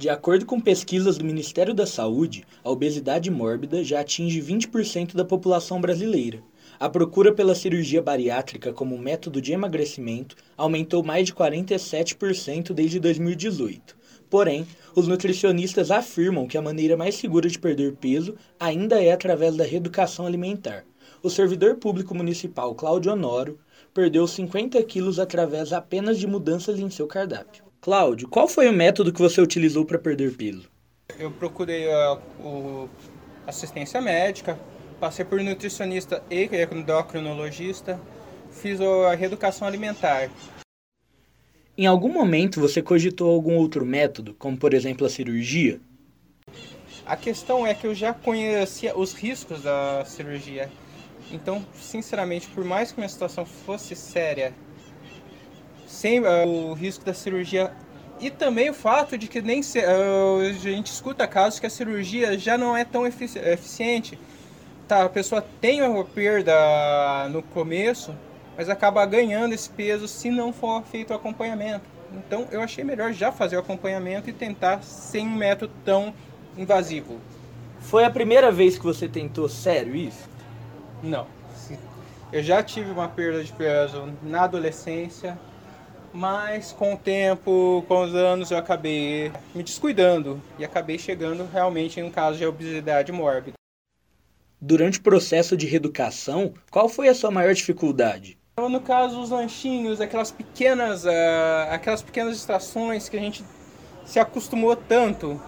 De acordo com pesquisas do Ministério da Saúde, a obesidade mórbida já atinge 20% da população brasileira. A procura pela cirurgia bariátrica como método de emagrecimento aumentou mais de 47% desde 2018. Porém, os nutricionistas afirmam que a maneira mais segura de perder peso ainda é através da reeducação alimentar. O servidor público municipal Cláudio Honório perdeu 50 quilos através apenas de mudanças em seu cardápio. Cláudio, qual foi o método que você utilizou para perder peso? Eu procurei uh, o assistência médica, passei por nutricionista e endocrinologista, fiz a reeducação alimentar. Em algum momento você cogitou algum outro método, como por exemplo a cirurgia? A questão é que eu já conhecia os riscos da cirurgia. Então, sinceramente, por mais que minha situação fosse séria, sem uh, o risco da cirurgia e também o fato de que nem se, uh, a gente escuta casos que a cirurgia já não é tão efici eficiente. Tá, a pessoa tem uma perda no começo, mas acaba ganhando esse peso se não for feito o acompanhamento. Então eu achei melhor já fazer o acompanhamento e tentar sem um método tão invasivo. Foi a primeira vez que você tentou sério isso? Não. Eu já tive uma perda de peso na adolescência, mas com o tempo, com os anos, eu acabei me descuidando e acabei chegando realmente em um caso de obesidade mórbida. Durante o processo de reeducação, qual foi a sua maior dificuldade? No caso, os lanchinhos, aquelas pequenas, uh, aquelas pequenas distrações que a gente se acostumou tanto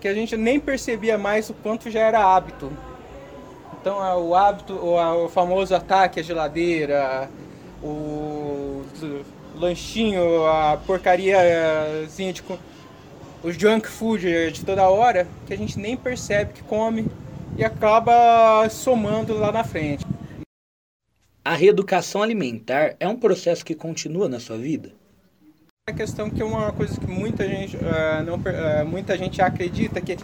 que a gente nem percebia mais o quanto já era hábito. Então, uh, o hábito, o, o famoso ataque à geladeira, o lanchinho, a porcariazinha de o junk food de toda hora, que a gente nem percebe que come e acaba somando lá na frente. A reeducação alimentar é um processo que continua na sua vida? A questão que é uma coisa que muita gente, uh, não, uh, muita gente acredita que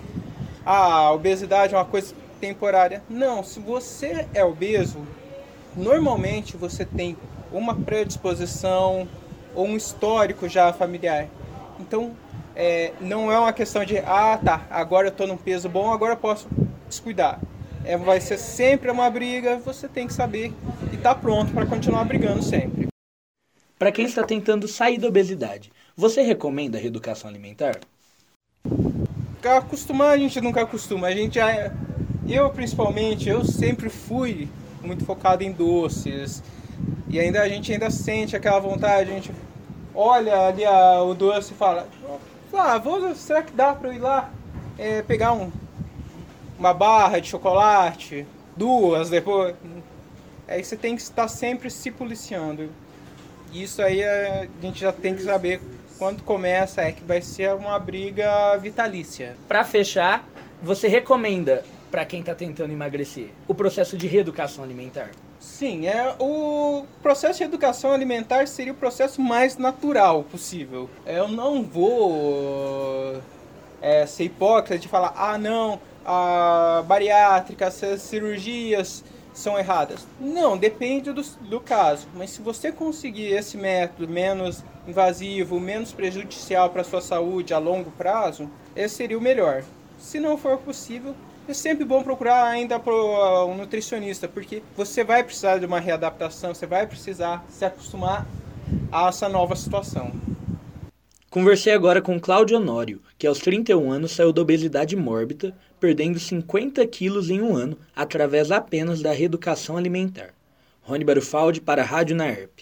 a obesidade é uma coisa temporária. Não, se você é obeso, normalmente você tem uma predisposição ou um histórico já familiar. Então, é, não é uma questão de, ah, tá, agora eu estou num peso bom, agora eu posso descuidar é, vai ser sempre uma briga, você tem que saber e estar tá pronto para continuar brigando sempre. Para quem está tentando sair da obesidade, você recomenda a reeducação alimentar? Acostumar a gente nunca acostuma, a gente já, eu principalmente, eu sempre fui muito focado em doces e ainda a gente ainda sente aquela vontade, a gente olha ali a, o doce e fala, ah, vou, será que dá para eu ir lá é, pegar um uma barra de chocolate, duas depois. Aí você tem que estar sempre se policiando. Isso aí a gente já tem que saber quando começa é que vai ser uma briga vitalícia. Para fechar, você recomenda para quem está tentando emagrecer o processo de reeducação alimentar? Sim, é o processo de educação alimentar seria o processo mais natural possível. Eu não vou é, ser hipócrita de falar, ah não, a bariátrica, as cirurgias são erradas. Não, depende do, do caso. Mas se você conseguir esse método menos invasivo, menos prejudicial para a sua saúde a longo prazo, esse seria o melhor. Se não for possível, é sempre bom procurar ainda um nutricionista, porque você vai precisar de uma readaptação, você vai precisar se acostumar a essa nova situação. Conversei agora com Cláudio Honório, que aos 31 anos saiu da obesidade mórbida, perdendo 50 quilos em um ano através apenas da reeducação alimentar. Rony Barufaldi para a Rádio Naerp.